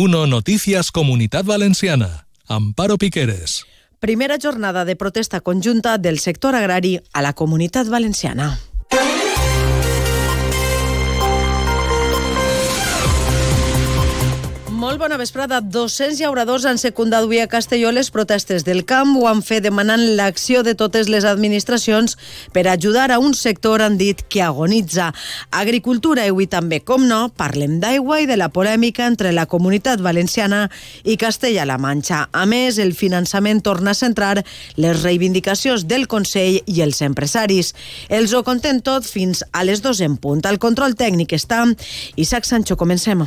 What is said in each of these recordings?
Uno Noticias Comunitat Valenciana. Amparo Piqueres. Primera jornada de protesta conjunta del sector agrari a la Comunitat Valenciana. Molt bona vesprada. 200 llauradors han secundat avui a Castelló les protestes del camp. Ho han fet demanant l'acció de totes les administracions per ajudar a un sector, han dit, que agonitza. Agricultura i avui també, com no, parlem d'aigua i de la polèmica entre la comunitat valenciana i Castella-La Manxa. A més, el finançament torna a centrar les reivindicacions del Consell i els empresaris. Els ho contem tot fins a les dues en punt. Al control tècnic està Isaac Sancho. Comencem.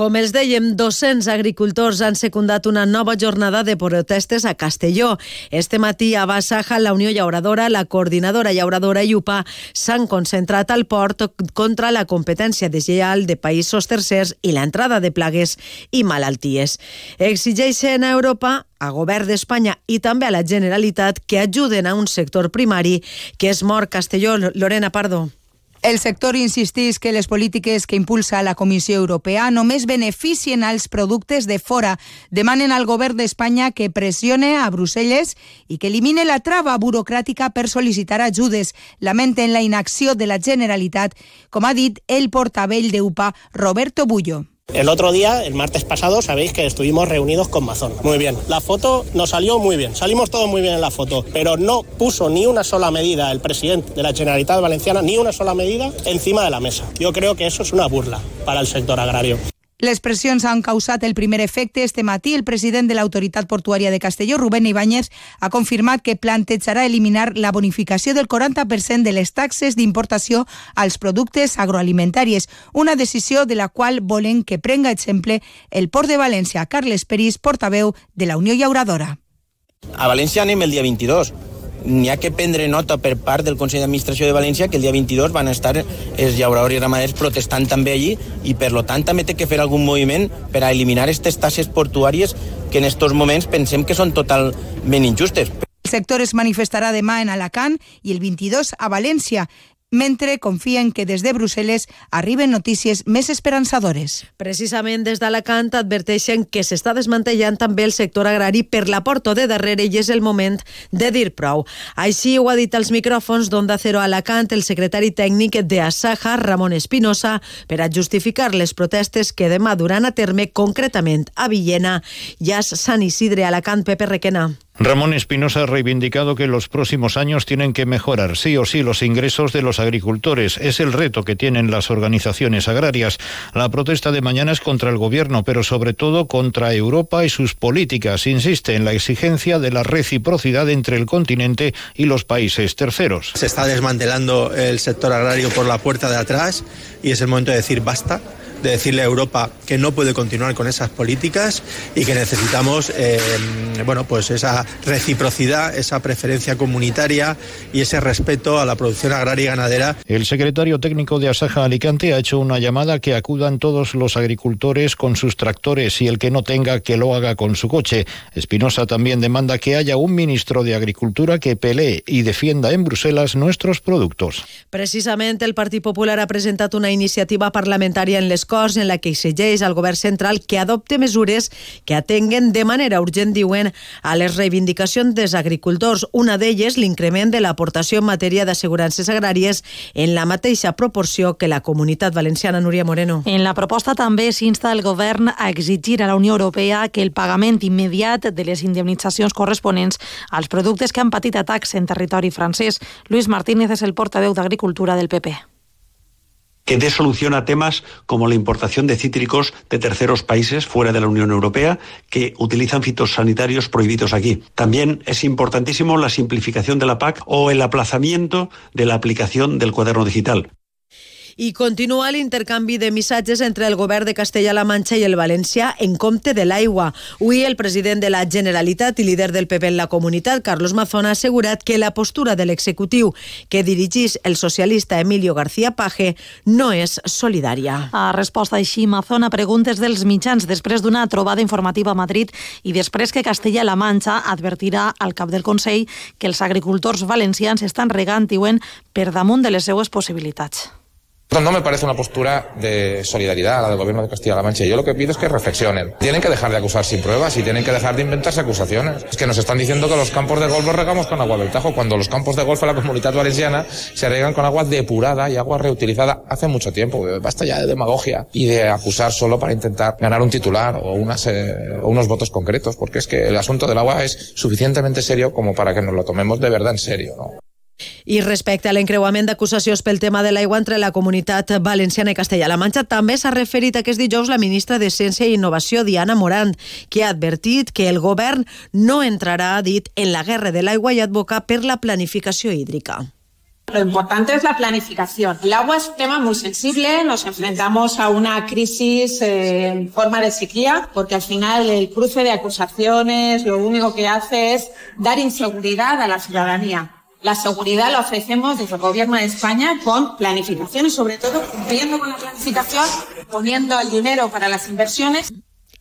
Com els dèiem, 200 agricultors han secundat una nova jornada de protestes a Castelló. Este matí a Basaja, la Unió Llauradora, la Coordinadora Llauradora i UPA s'han concentrat al port contra la competència deslleial de països tercers i l'entrada de plagues i malalties. Exigeixen a Europa a govern d'Espanya i també a la Generalitat que ajuden a un sector primari que és mort Castelló. Lorena Pardo. El sector insistís que les polítiques que impulsa la Comissió Europea només beneficien als productes de fora. Demanen al govern d'Espanya que pressione a Brussel·les i que elimine la trava burocràtica per sol·licitar ajudes. Lamenten la inacció de la Generalitat, com ha dit el portavell d'UPA, Roberto Bullo. El otro día, el martes pasado, sabéis que estuvimos reunidos con Mazón. Muy bien. La foto nos salió muy bien. Salimos todos muy bien en la foto. Pero no puso ni una sola medida el presidente de la Generalitat Valenciana, ni una sola medida encima de la mesa. Yo creo que eso es una burla para el sector agrario. Les pressions han causat el primer efecte. Este matí, el president de l'Autoritat Portuària de Castelló, Rubén Ibáñez, ha confirmat que plantejarà eliminar la bonificació del 40% de les taxes d'importació als productes agroalimentaris, una decisió de la qual volen que prenga exemple el Port de València. Carles Peris, portaveu de la Unió Llauradora. A València anem el dia 22 n'hi ha que prendre nota per part del Consell d'Administració de València que el dia 22 van estar els llauradors i ramaders protestant també allí i per lo tant també té que fer algun moviment per a eliminar aquestes tasses portuàries que en aquests moments pensem que són totalment injustes. El sector es manifestarà demà en Alacant i el 22 a València mentre confien que des de Brussel·les arriben notícies més esperançadores. Precisament des d'Alacant adverteixen que s'està desmantellant també el sector agrari per la porta de darrere i és el moment de dir prou. Així ho ha dit als micròfons d'Onda Cero Alacant el secretari tècnic de Asaja, Ramon Espinosa, per a justificar les protestes que demà duran a terme concretament a Villena i a Sant Isidre, Alacant, Pepe Requena. Ramón Espinosa ha reivindicado que los próximos años tienen que mejorar sí o sí los ingresos de los agricultores. Es el reto que tienen las organizaciones agrarias. La protesta de mañana es contra el gobierno, pero sobre todo contra Europa y sus políticas. Insiste en la exigencia de la reciprocidad entre el continente y los países terceros. Se está desmantelando el sector agrario por la puerta de atrás y es el momento de decir basta de decirle a Europa que no puede continuar con esas políticas y que necesitamos eh, bueno, pues esa reciprocidad, esa preferencia comunitaria y ese respeto a la producción agraria y ganadera. El secretario técnico de Asaja Alicante ha hecho una llamada que acudan todos los agricultores con sus tractores y el que no tenga que lo haga con su coche. Espinosa también demanda que haya un ministro de Agricultura que pelee y defienda en Bruselas nuestros productos. Precisament el Partit Popular ha presentat una iniciativa parlamentària en les Corts en la que exigeix al govern central que adopte mesures que atenguen de manera urgent, diuen, a les reivindicacions dels agricultors. Una d'elles, l'increment de l'aportació en matèria d'assegurances agràries en la mateixa proporció que la comunitat valenciana. Núria Moreno. En la proposta també s'insta el govern a exigir a la Unió Europea que el pagament immediat de les indemnitzacions corresponents als productes que han patit atacs en territori francès. Luis Martínez és el portaveu d'Agricultura del PP que dé solución a temas como la importación de cítricos de terceros países fuera de la Unión Europea que utilizan fitosanitarios prohibidos aquí. También es importantísimo la simplificación de la PAC o el aplazamiento de la aplicación del cuaderno digital. I continua l'intercanvi de missatges entre el govern de Castella-La Manxa i el València en compte de l'aigua. Avui el president de la Generalitat i líder del PP en la comunitat, Carlos Mazón, ha assegurat que la postura de l'executiu que dirigís el socialista Emilio García Paje no és solidària. A resposta així, Mazón a preguntes dels mitjans després d'una trobada informativa a Madrid i després que Castella-La Manxa advertirà al cap del Consell que els agricultors valencians estan regant, diuen, per damunt de les seues possibilitats. No me parece una postura de solidaridad la del gobierno de Castilla-La Mancha. Yo lo que pido es que reflexionen. Tienen que dejar de acusar sin pruebas y tienen que dejar de inventarse acusaciones. Es que nos están diciendo que los campos de golf los regamos con agua del Tajo, cuando los campos de golf en la comunidad valenciana se regan con agua depurada y agua reutilizada hace mucho tiempo. Basta ya de demagogia y de acusar solo para intentar ganar un titular o, unas, eh, unos votos concretos, porque es que el asunto del agua es suficientemente serio como para que nos lo tomemos de verdad en serio. ¿no? I respecte a l'encreuament d'acusacions pel tema de l'aigua entre la comunitat valenciana i Castella-La Manxa, també s'ha referit aquest dijous la ministra de Ciència i Innovació, Diana Morant, que ha advertit que el govern no entrarà, ha dit, en la guerra de l'aigua i advoca per la planificació hídrica. Lo importante es la planificación. El agua es un tema muy sensible, nos enfrentamos a una crisis eh, en forma de sequía, porque al final el cruce de acusaciones lo único que hace es dar inseguridad a la ciudadanía. La seguridad la ofrecemos desde el Gobierno de España con planificación y sobre todo cumpliendo con la planificación, poniendo el dinero para las inversiones.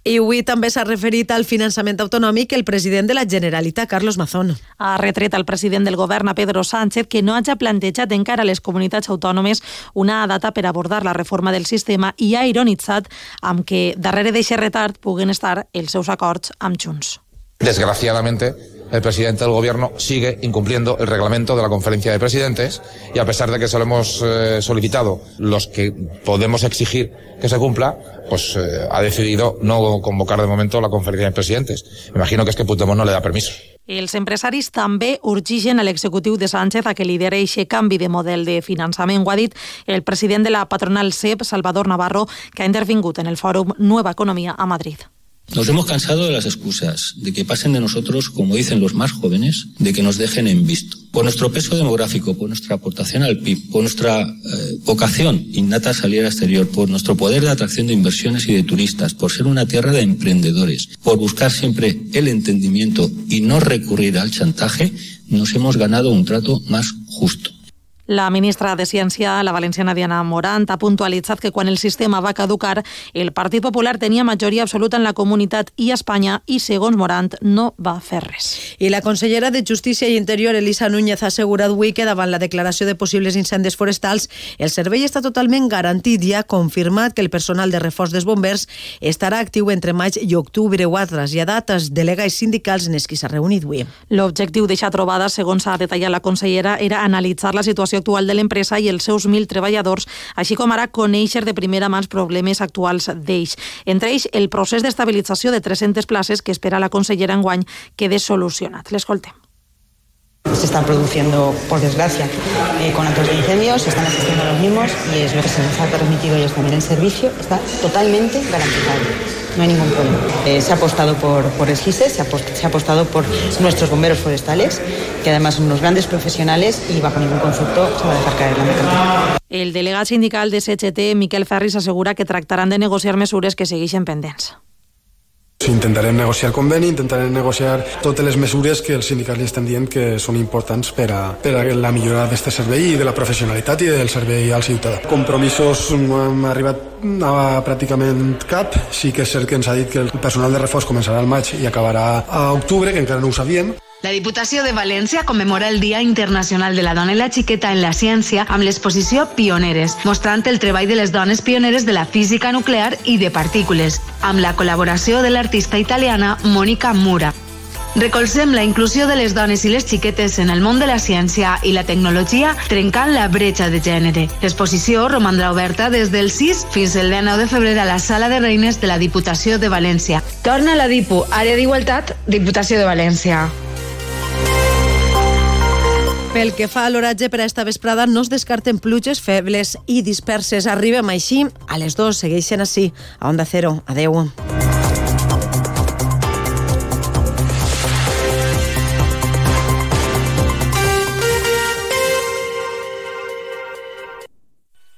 I avui també s'ha referit al finançament autonòmic el president de la Generalitat, Carlos Mazón. Ha retret al president del govern, a Pedro Sánchez, que no hagi plantejat encara a les comunitats autònomes una data per abordar la reforma del sistema i ha ironitzat amb que darrere d'aquest retard puguen estar els seus acords amb Junts. Desgraciadamente, el presidente del gobierno sigue incumpliendo el reglamento de la conferencia de presidentes y a pesar de que se lo hemos eh, solicitado los que podemos exigir que se cumpla, pues eh, ha decidido no convocar de momento la conferencia de presidentes. Imagino que es que Puigdemont no le da permiso. Els empresaris també urgigen a l'executiu de Sánchez a que lideri aquest canvi de model de finançament. Ho ha el president de la patronal CEP, Salvador Navarro, que ha intervingut en el fòrum Nueva Economía a Madrid. Nos hemos cansado de las excusas, de que pasen de nosotros, como dicen los más jóvenes, de que nos dejen en visto. Por nuestro peso demográfico, por nuestra aportación al PIB, por nuestra eh, vocación innata a salir al exterior, por nuestro poder de atracción de inversiones y de turistas, por ser una tierra de emprendedores, por buscar siempre el entendimiento y no recurrir al chantaje, nos hemos ganado un trato más justo. La ministra de Ciència, la valenciana Diana Morant, ha puntualitzat que quan el sistema va caducar, el Partit Popular tenia majoria absoluta en la comunitat i Espanya i, segons Morant, no va fer res. I la consellera de Justícia i Interior, Elisa Núñez, ha assegurat avui que davant la declaració de possibles incendis forestals, el servei està totalment garantit i ha confirmat que el personal de reforç dels bombers estarà actiu entre maig i octubre o ha traslladat els delegats sindicals en els qui s'ha reunit avui. L'objectiu d'aquesta trobada, segons ha detallat la consellera, era analitzar la situació actual de l'empresa i els seus 1.000 treballadors, així com ara conèixer de primera mà els problemes actuals d'ells. Entre ells, el procés d'estabilització de 300 places que espera la consellera enguany quede solucionat. L'escoltem. Se están produciendo, por desgracia, eh, con actos de incendios, se están asistiendo a los mismos y es lo que se nos ha permitido ellos también el servicio, está totalmente garantizado. No hay ningún problema. Eh, se ha apostado por, por se ha, se ha apostado por nuestros bomberos forestales, que además son unos grandes profesionales y bajo ningún concepto se va a dejar caer la mercantil. El delegat sindical de CHT, Miquel Ferris, assegura que tractaran de negociar mesures que segueixen pendents. Intentarem negociar conveni, intentarem negociar totes les mesures que els sindicats li estan dient que són importants per a, per a la millora d'aquest servei i de la professionalitat i del servei al ciutadà. Compromisos no hem arribat a pràcticament cap. Sí que és cert que ens ha dit que el personal de reforç començarà al maig i acabarà a octubre, que encara no ho sabíem. La Diputació de València commemora el Dia Internacional de la Dona i la Xiqueta en la Ciència amb l'exposició Pioneres, mostrant el treball de les dones pioneres de la física nuclear i de partícules, amb la col·laboració de l'artista italiana Mónica Mura. Recolzem la inclusió de les dones i les xiquetes en el món de la ciència i la tecnologia trencant la bretxa de gènere. L'exposició romandrà oberta des del 6 fins al 19 de febrer a la Sala de Reines de la Diputació de València. Torna la DIPU, Àrea d'Igualtat, Diputació de València. Pel que fa a l'oratge per a esta vesprada, no es descarten pluges febles i disperses. Arribem així a les dues. Segueixen així, a Onda Cero. Adeu.